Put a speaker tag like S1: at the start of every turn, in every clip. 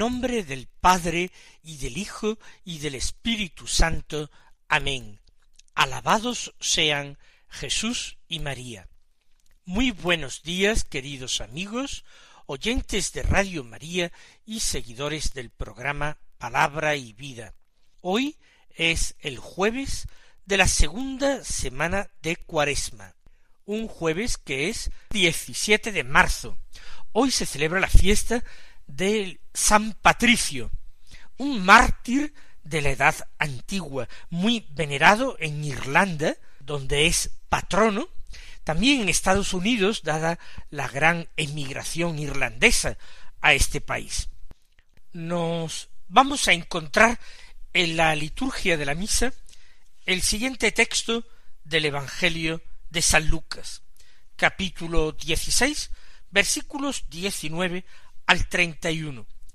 S1: Nombre del Padre y del Hijo y del Espíritu Santo. Amén. Alabados sean Jesús y María. Muy buenos días, queridos amigos, oyentes de Radio María y seguidores del programa Palabra y Vida. Hoy es el jueves de la segunda semana de Cuaresma, un jueves que es 17 de marzo. Hoy se celebra la fiesta de San Patricio, un mártir de la edad antigua, muy venerado en Irlanda, donde es patrono, también en Estados Unidos, dada la gran emigración irlandesa a este país. Nos vamos a encontrar en la liturgia de la misa el siguiente texto del Evangelio de San Lucas, capítulo 16, versículos 19 al treinta y uno,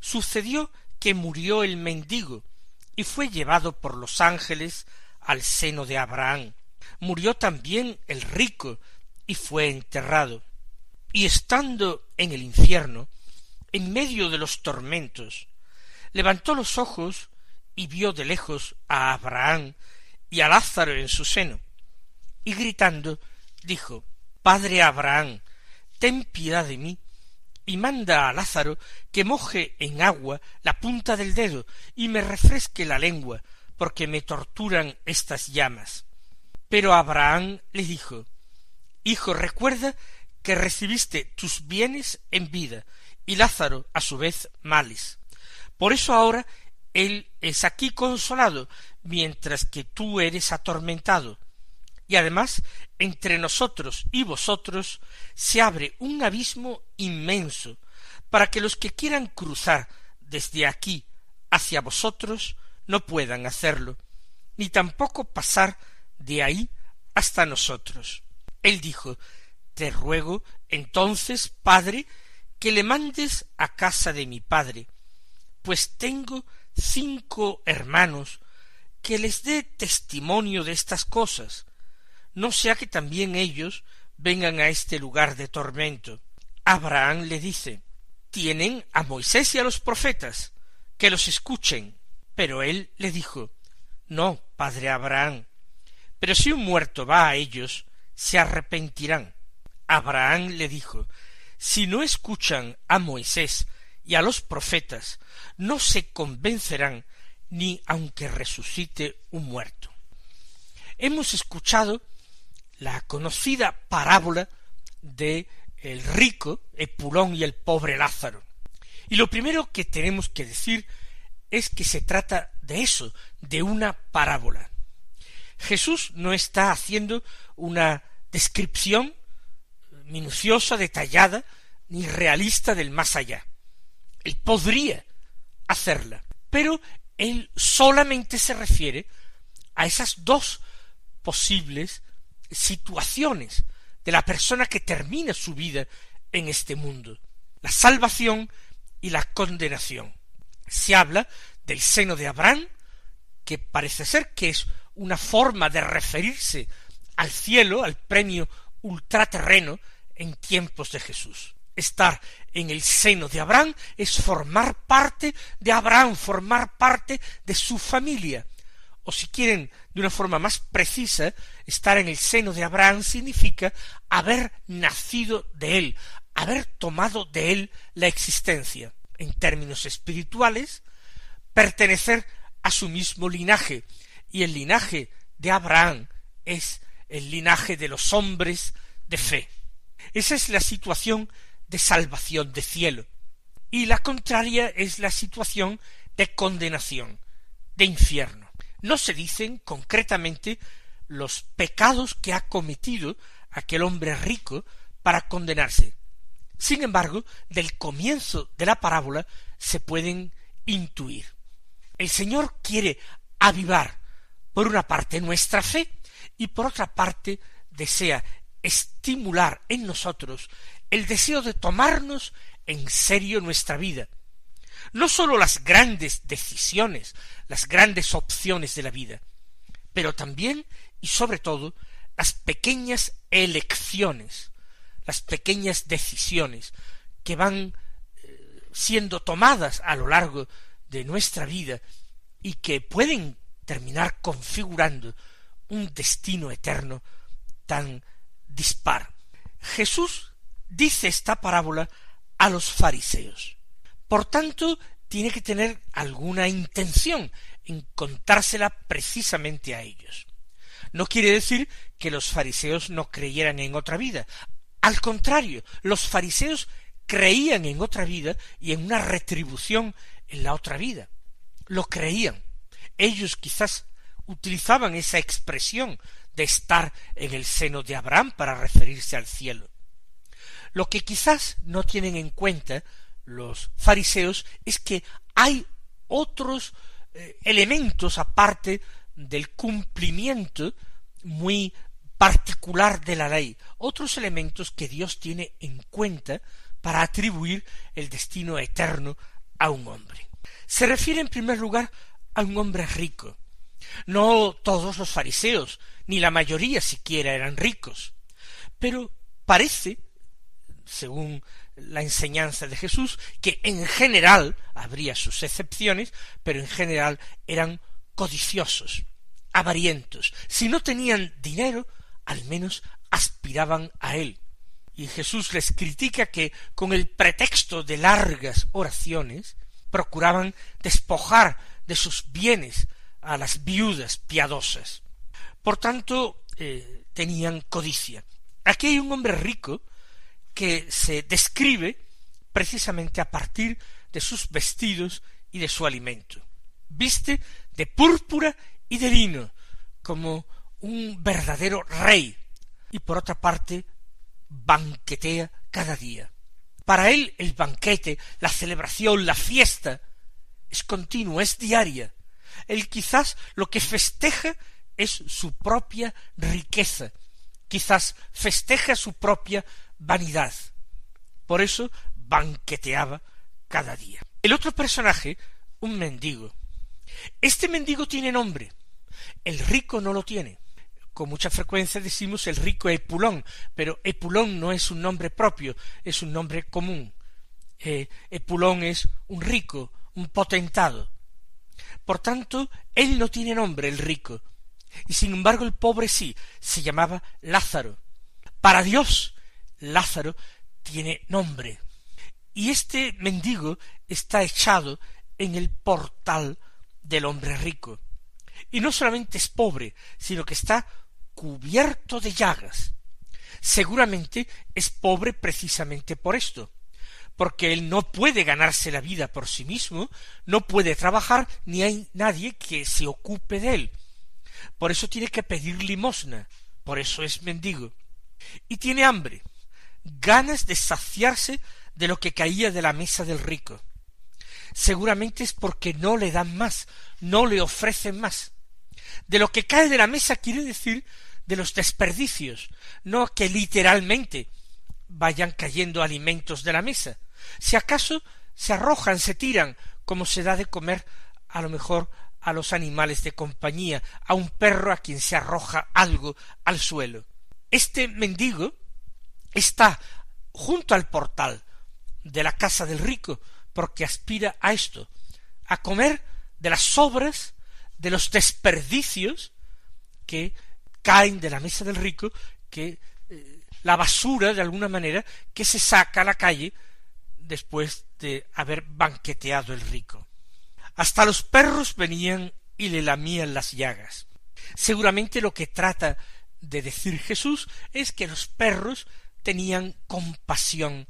S1: Sucedió que murió el mendigo y fue llevado por los ángeles al seno de Abraham. Murió también el rico y fue enterrado. Y estando en el infierno, en medio de los tormentos, levantó los ojos y vio de lejos a Abraham y a Lázaro en su seno, y gritando dijo Padre Abraham, ten piedad de mí, y manda a Lázaro que moje en agua la punta del dedo y me refresque la lengua, porque me torturan estas llamas. Pero Abraham le dijo Hijo, recuerda que recibiste tus bienes en vida, y Lázaro a su vez males. Por eso ahora él es aquí consolado, mientras que tú eres atormentado y además entre nosotros y vosotros se abre un abismo inmenso para que los que quieran cruzar desde aquí hacia vosotros no puedan hacerlo, ni tampoco pasar de ahí hasta nosotros. Él dijo Te ruego entonces, Padre, que le mandes a casa de mi padre, pues tengo cinco hermanos que les dé testimonio de estas cosas, no sea que también ellos vengan a este lugar de tormento. Abraham le dice tienen a Moisés y a los profetas, que los escuchen. Pero él le dijo No, padre Abraham, pero si un muerto va a ellos, se arrepentirán. Abraham le dijo Si no escuchan a Moisés y a los profetas, no se convencerán ni aunque resucite un muerto. Hemos escuchado la conocida parábola de el rico Epulón y el pobre Lázaro. Y lo primero que tenemos que decir es que se trata de eso, de una parábola. Jesús no está haciendo una descripción minuciosa, detallada, ni realista del más allá. Él podría hacerla, pero él solamente se refiere a esas dos posibles situaciones de la persona que termina su vida en este mundo, la salvación y la condenación. Se habla del seno de Abraham, que parece ser que es una forma de referirse al cielo, al premio ultraterreno en tiempos de Jesús. Estar en el seno de Abraham es formar parte de Abraham, formar parte de su familia, o si quieren de una forma más precisa, estar en el seno de Abraham significa haber nacido de él, haber tomado de él la existencia. En términos espirituales, pertenecer a su mismo linaje, y el linaje de Abraham es el linaje de los hombres de fe. Esa es la situación de salvación de cielo. Y la contraria es la situación de condenación, de infierno. No se dicen concretamente los pecados que ha cometido aquel hombre rico para condenarse. Sin embargo, del comienzo de la parábola se pueden intuir. El Señor quiere avivar, por una parte, nuestra fe y por otra parte, desea estimular en nosotros el deseo de tomarnos en serio nuestra vida. No sólo las grandes decisiones, las grandes opciones de la vida, pero también y sobre todo las pequeñas elecciones, las pequeñas decisiones que van eh, siendo tomadas a lo largo de nuestra vida y que pueden terminar configurando un destino eterno tan dispar. Jesús dice esta parábola a los fariseos. Por tanto, tiene que tener alguna intención en contársela precisamente a ellos. No quiere decir que los fariseos no creyeran en otra vida. Al contrario, los fariseos creían en otra vida y en una retribución en la otra vida. Lo creían. Ellos quizás utilizaban esa expresión de estar en el seno de Abraham para referirse al cielo. Lo que quizás no tienen en cuenta los fariseos es que hay otros eh, elementos aparte del cumplimiento muy particular de la ley, otros elementos que Dios tiene en cuenta para atribuir el destino eterno a un hombre. Se refiere en primer lugar a un hombre rico. No todos los fariseos, ni la mayoría siquiera eran ricos, pero parece, según la enseñanza de Jesús, que en general habría sus excepciones, pero en general eran codiciosos, avarientos. Si no tenían dinero, al menos aspiraban a él. Y Jesús les critica que con el pretexto de largas oraciones procuraban despojar de sus bienes a las viudas piadosas. Por tanto, eh, tenían codicia. Aquí hay un hombre rico que se describe precisamente a partir de sus vestidos y de su alimento. Viste de púrpura y de lino, como un verdadero rey y por otra parte banquetea cada día. Para él el banquete, la celebración, la fiesta es continua, es diaria. Él quizás lo que festeja es su propia riqueza, quizás festeja su propia vanidad. Por eso banqueteaba cada día. El otro personaje, un mendigo. Este mendigo tiene nombre, el rico no lo tiene con mucha frecuencia decimos el rico Epulón, pero Epulón no es un nombre propio, es un nombre común. Eh, Epulón es un rico, un potentado. Por tanto, él no tiene nombre, el rico. Y sin embargo el pobre sí, se llamaba Lázaro. Para Dios, Lázaro tiene nombre. Y este mendigo está echado en el portal del hombre rico. Y no solamente es pobre, sino que está cubierto de llagas. Seguramente es pobre precisamente por esto, porque él no puede ganarse la vida por sí mismo, no puede trabajar, ni hay nadie que se ocupe de él. Por eso tiene que pedir limosna, por eso es mendigo. Y tiene hambre, ganas de saciarse de lo que caía de la mesa del rico. Seguramente es porque no le dan más, no le ofrecen más. De lo que cae de la mesa quiere decir de los desperdicios, no que literalmente vayan cayendo alimentos de la mesa. Si acaso se arrojan, se tiran, como se da de comer a lo mejor a los animales de compañía, a un perro a quien se arroja algo al suelo. Este mendigo está junto al portal de la casa del rico, porque aspira a esto, a comer de las sobras, de los desperdicios que caen de la mesa del rico que eh, la basura de alguna manera que se saca a la calle después de haber banqueteado el rico. Hasta los perros venían y le lamían las llagas. Seguramente lo que trata de decir Jesús es que los perros tenían compasión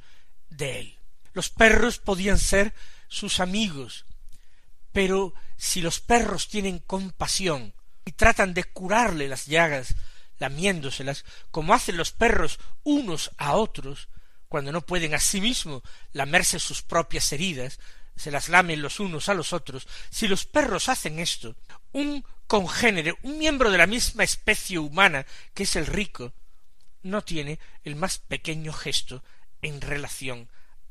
S1: de él. Los perros podían ser sus amigos, pero si los perros tienen compasión y tratan de curarle las llagas, lamiéndoselas, como hacen los perros unos a otros, cuando no pueden a sí mismos lamerse sus propias heridas, se las lamen los unos a los otros, si los perros hacen esto, un congénere, un miembro de la misma especie humana que es el rico, no tiene el más pequeño gesto en relación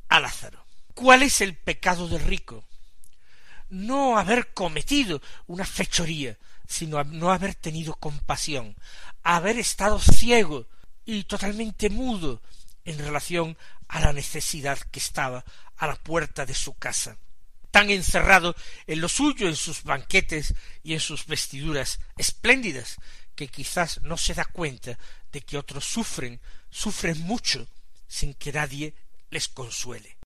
S1: a Lázaro. ¿Cuál es el pecado del rico? No haber cometido una fechoría, sino no haber tenido compasión, haber estado ciego y totalmente mudo en relación a la necesidad que estaba a la puerta de su casa, tan encerrado en lo suyo, en sus banquetes y en sus vestiduras espléndidas, que quizás no se da cuenta de que otros sufren, sufren mucho, sin que nadie les consuele.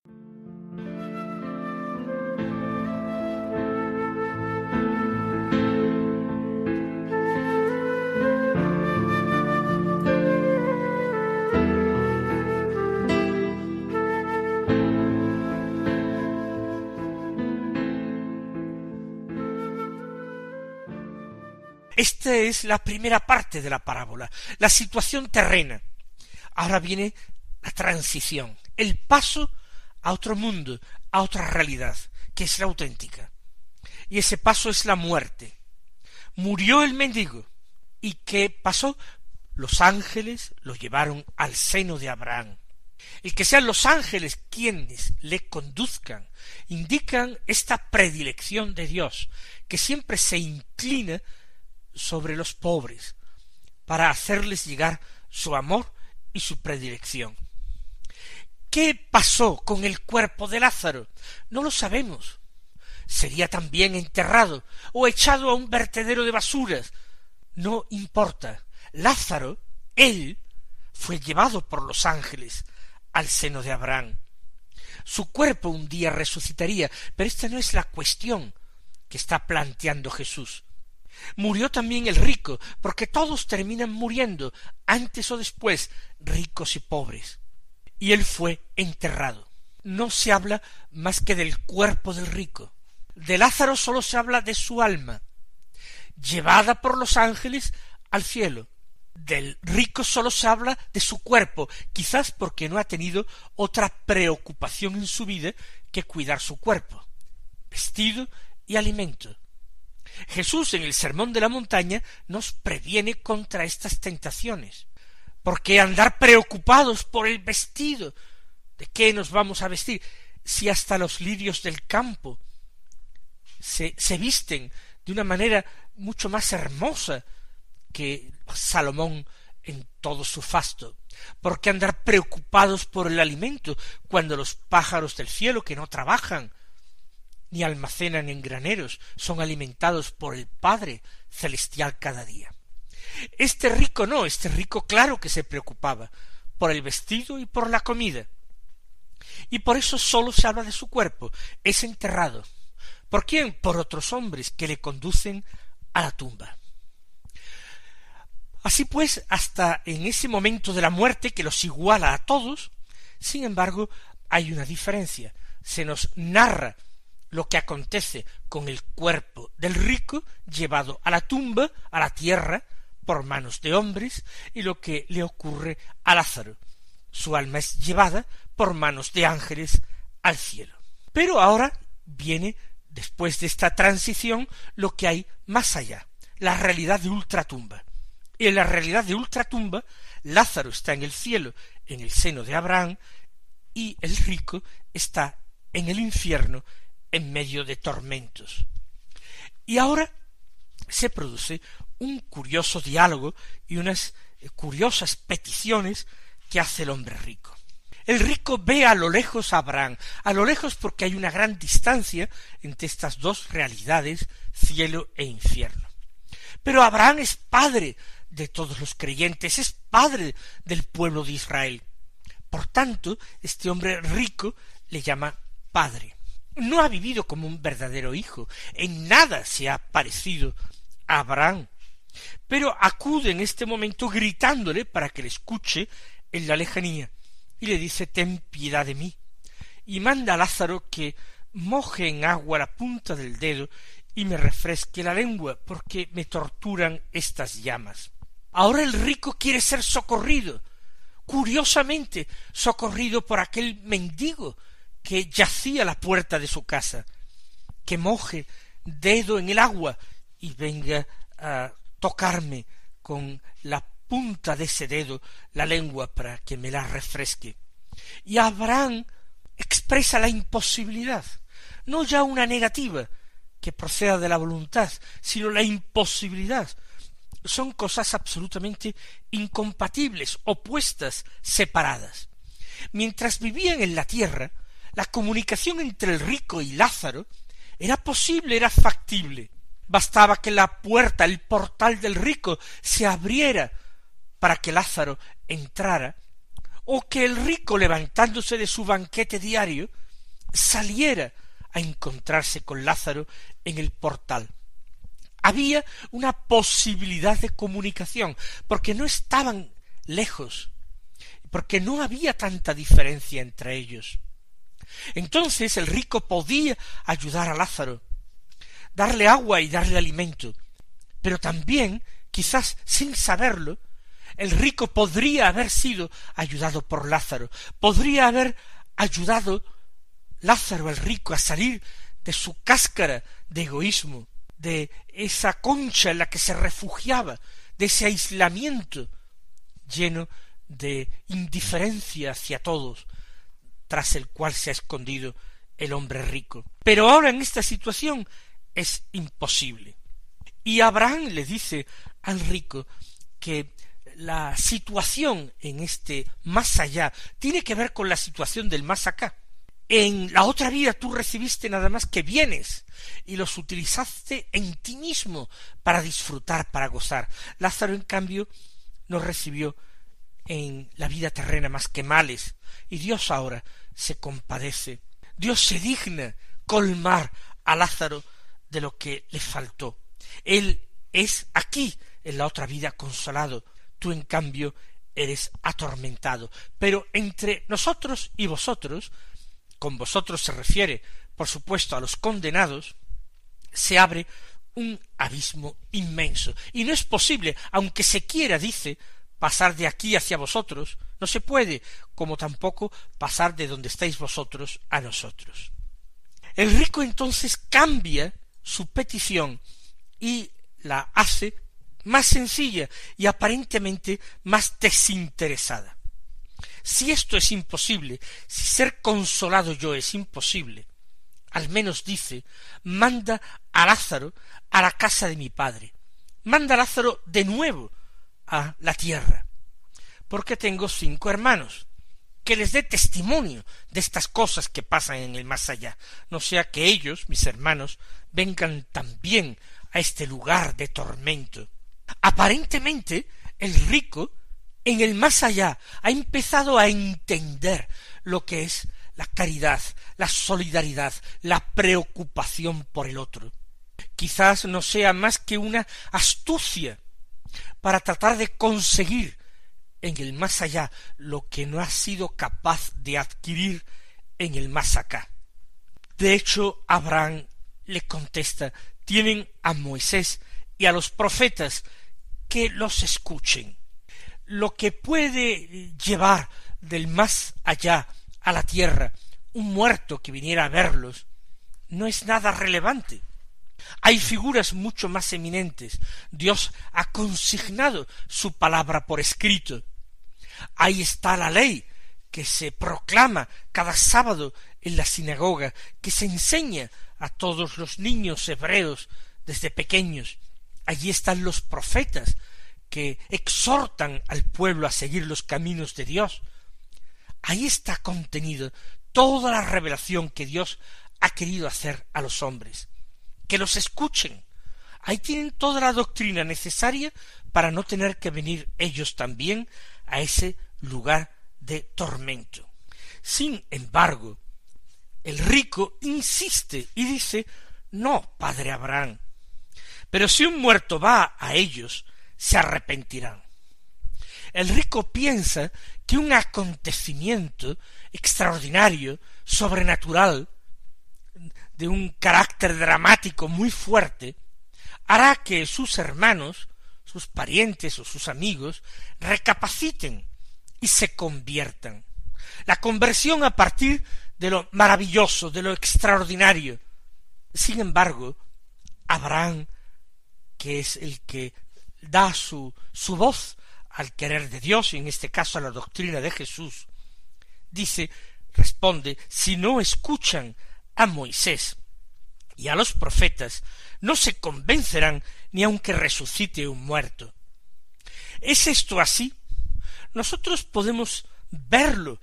S1: Esta es la primera parte de la parábola, la situación terrena. Ahora viene la transición, el paso a otro mundo, a otra realidad, que es la auténtica. Y ese paso es la muerte. Murió el mendigo. ¿Y qué pasó? Los ángeles lo llevaron al seno de Abraham. El que sean los ángeles quienes le conduzcan indican esta predilección de Dios, que siempre se inclina sobre los pobres, para hacerles llegar su amor y su predilección. ¿Qué pasó con el cuerpo de Lázaro? No lo sabemos. Sería también enterrado o echado a un vertedero de basuras. No importa. Lázaro, él, fue llevado por los ángeles al seno de Abraham. Su cuerpo un día resucitaría, pero esta no es la cuestión que está planteando Jesús. Murió también el rico, porque todos terminan muriendo, antes o después, ricos y pobres. Y él fue enterrado. No se habla más que del cuerpo del rico. De Lázaro sólo se habla de su alma, llevada por los ángeles al cielo. Del rico sólo se habla de su cuerpo, quizás porque no ha tenido otra preocupación en su vida que cuidar su cuerpo, vestido y alimento. Jesús en el Sermón de la Montaña nos previene contra estas tentaciones. porque andar preocupados por el vestido? ¿De qué nos vamos a vestir? Si hasta los lirios del campo se, se visten de una manera mucho más hermosa que Salomón en todo su fasto. ¿Por qué andar preocupados por el alimento cuando los pájaros del cielo que no trabajan ni almacenan en graneros, son alimentados por el Padre celestial cada día. Este rico no, este rico claro que se preocupaba por el vestido y por la comida. Y por eso sólo se habla de su cuerpo, es enterrado. ¿Por quién? Por otros hombres que le conducen a la tumba. Así pues, hasta en ese momento de la muerte que los iguala a todos, sin embargo, hay una diferencia. Se nos narra lo que acontece con el cuerpo del rico llevado a la tumba, a la tierra, por manos de hombres, y lo que le ocurre a Lázaro. Su alma es llevada por manos de ángeles al cielo. Pero ahora viene, después de esta transición, lo que hay más allá, la realidad de ultratumba. Y en la realidad de ultratumba, Lázaro está en el cielo, en el seno de Abraham, y el rico está en el infierno, en medio de tormentos. Y ahora se produce un curioso diálogo y unas eh, curiosas peticiones que hace el hombre rico. El rico ve a lo lejos a Abraham, a lo lejos porque hay una gran distancia entre estas dos realidades, cielo e infierno. Pero Abraham es padre de todos los creyentes, es padre del pueblo de Israel. Por tanto, este hombre rico le llama padre no ha vivido como un verdadero hijo, en nada se ha parecido a Abraham. pero acude en este momento gritándole para que le escuche en la lejanía, y le dice ten piedad de mí, y manda a Lázaro que moje en agua la punta del dedo y me refresque la lengua, porque me torturan estas llamas. Ahora el rico quiere ser socorrido, curiosamente socorrido por aquel mendigo que yacía a la puerta de su casa, que moje dedo en el agua y venga a tocarme con la punta de ese dedo la lengua para que me la refresque. Y Abraham expresa la imposibilidad, no ya una negativa que proceda de la voluntad, sino la imposibilidad. Son cosas absolutamente incompatibles, opuestas, separadas. Mientras vivían en la tierra, la comunicación entre el rico y Lázaro era posible, era factible. Bastaba que la puerta, el portal del rico se abriera para que Lázaro entrara, o que el rico, levantándose de su banquete diario, saliera a encontrarse con Lázaro en el portal. Había una posibilidad de comunicación, porque no estaban lejos, porque no había tanta diferencia entre ellos. Entonces el rico podía ayudar a Lázaro, darle agua y darle alimento, pero también, quizás sin saberlo, el rico podría haber sido ayudado por Lázaro, podría haber ayudado Lázaro el rico a salir de su cáscara de egoísmo, de esa concha en la que se refugiaba, de ese aislamiento lleno de indiferencia hacia todos, tras el cual se ha escondido el hombre rico. Pero ahora en esta situación es imposible. Y Abraham le dice al rico que la situación en este más allá tiene que ver con la situación del más acá. En la otra vida tú recibiste nada más que bienes y los utilizaste en ti mismo para disfrutar, para gozar. Lázaro, en cambio, no recibió en la vida terrena más que males, y Dios ahora se compadece. Dios se digna colmar a Lázaro de lo que le faltó. Él es aquí, en la otra vida, consolado. Tú, en cambio, eres atormentado. Pero entre nosotros y vosotros, con vosotros se refiere, por supuesto, a los condenados, se abre un abismo inmenso. Y no es posible, aunque se quiera, dice, pasar de aquí hacia vosotros, no se puede, como tampoco pasar de donde estáis vosotros a nosotros. El rico entonces cambia su petición y la hace más sencilla y aparentemente más desinteresada. Si esto es imposible, si ser consolado yo es imposible, al menos dice, manda a Lázaro a la casa de mi padre, manda a Lázaro de nuevo a la tierra, porque tengo cinco hermanos, que les dé testimonio de estas cosas que pasan en el más allá, no sea que ellos, mis hermanos, vengan también a este lugar de tormento. Aparentemente, el rico, en el más allá, ha empezado a entender lo que es la caridad, la solidaridad, la preocupación por el otro. Quizás no sea más que una astucia para tratar de conseguir en el más allá lo que no ha sido capaz de adquirir en el más acá. De hecho, Abraham le contesta, tienen a Moisés y a los profetas que los escuchen. Lo que puede llevar del más allá a la tierra un muerto que viniera a verlos no es nada relevante. Hay figuras mucho más eminentes. Dios ha consignado su palabra por escrito. Ahí está la ley que se proclama cada sábado en la sinagoga, que se enseña a todos los niños hebreos desde pequeños. Allí están los profetas que exhortan al pueblo a seguir los caminos de Dios. Ahí está contenido toda la revelación que Dios ha querido hacer a los hombres. Que los escuchen. Ahí tienen toda la doctrina necesaria para no tener que venir ellos también a ese lugar de tormento. Sin embargo, el rico insiste y dice No, padre Abraham, Pero si un muerto va a ellos, se arrepentirán. El rico piensa que un acontecimiento extraordinario, sobrenatural, de un carácter dramático muy fuerte, hará que sus hermanos, sus parientes o sus amigos recapaciten y se conviertan. La conversión a partir de lo maravilloso, de lo extraordinario. Sin embargo, Abraham, que es el que da su, su voz al querer de Dios, y en este caso a la doctrina de Jesús, dice, responde, si no escuchan a Moisés y a los profetas, no se convencerán ni aunque resucite un muerto. ¿Es esto así? Nosotros podemos verlo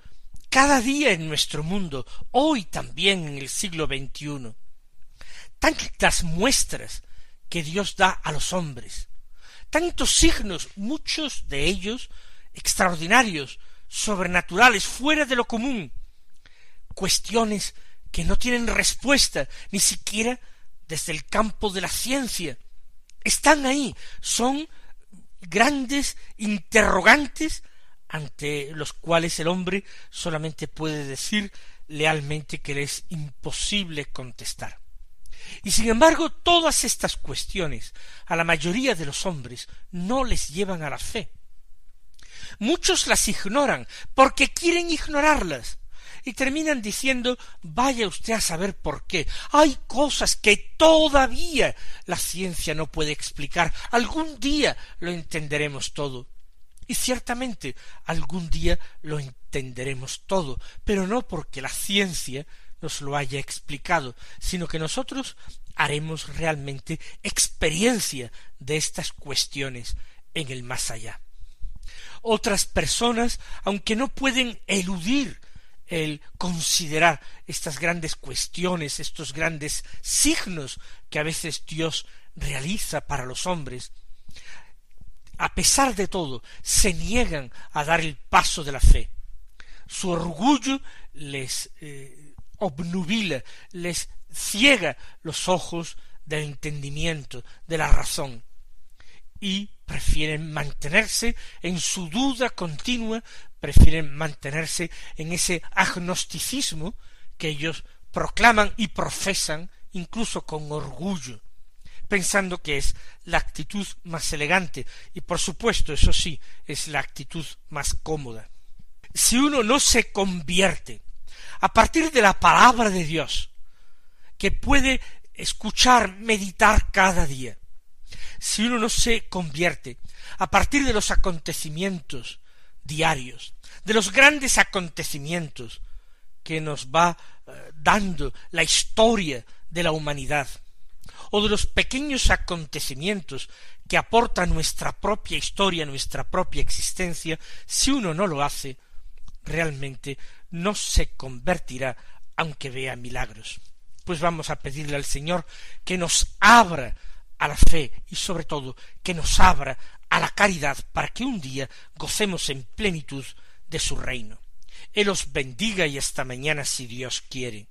S1: cada día en nuestro mundo, hoy también en el siglo XXI. Tantas muestras que Dios da a los hombres, tantos signos, muchos de ellos extraordinarios, sobrenaturales, fuera de lo común, cuestiones que no tienen respuesta, ni siquiera desde el campo de la ciencia. Están ahí, son grandes interrogantes ante los cuales el hombre solamente puede decir lealmente que le es imposible contestar. Y sin embargo, todas estas cuestiones a la mayoría de los hombres no les llevan a la fe. Muchos las ignoran porque quieren ignorarlas y terminan diciendo vaya usted a saber por qué. Hay cosas que todavía la ciencia no puede explicar. Algún día lo entenderemos todo. Y ciertamente algún día lo entenderemos todo, pero no porque la ciencia nos lo haya explicado, sino que nosotros haremos realmente experiencia de estas cuestiones en el más allá. Otras personas, aunque no pueden eludir el considerar estas grandes cuestiones, estos grandes signos que a veces Dios realiza para los hombres, a pesar de todo, se niegan a dar el paso de la fe. Su orgullo les eh, obnubila, les ciega los ojos del entendimiento, de la razón, y prefieren mantenerse en su duda continua, prefieren mantenerse en ese agnosticismo que ellos proclaman y profesan incluso con orgullo pensando que es la actitud más elegante y por supuesto eso sí es la actitud más cómoda. Si uno no se convierte a partir de la palabra de Dios, que puede escuchar, meditar cada día, si uno no se convierte a partir de los acontecimientos diarios, de los grandes acontecimientos que nos va eh, dando la historia de la humanidad, o de los pequeños acontecimientos que aporta nuestra propia historia, nuestra propia existencia, si uno no lo hace, realmente no se convertirá aunque vea milagros. Pues vamos a pedirle al Señor que nos abra a la fe y sobre todo que nos abra a la caridad para que un día gocemos en plenitud de su reino. Él os bendiga y hasta mañana si Dios quiere.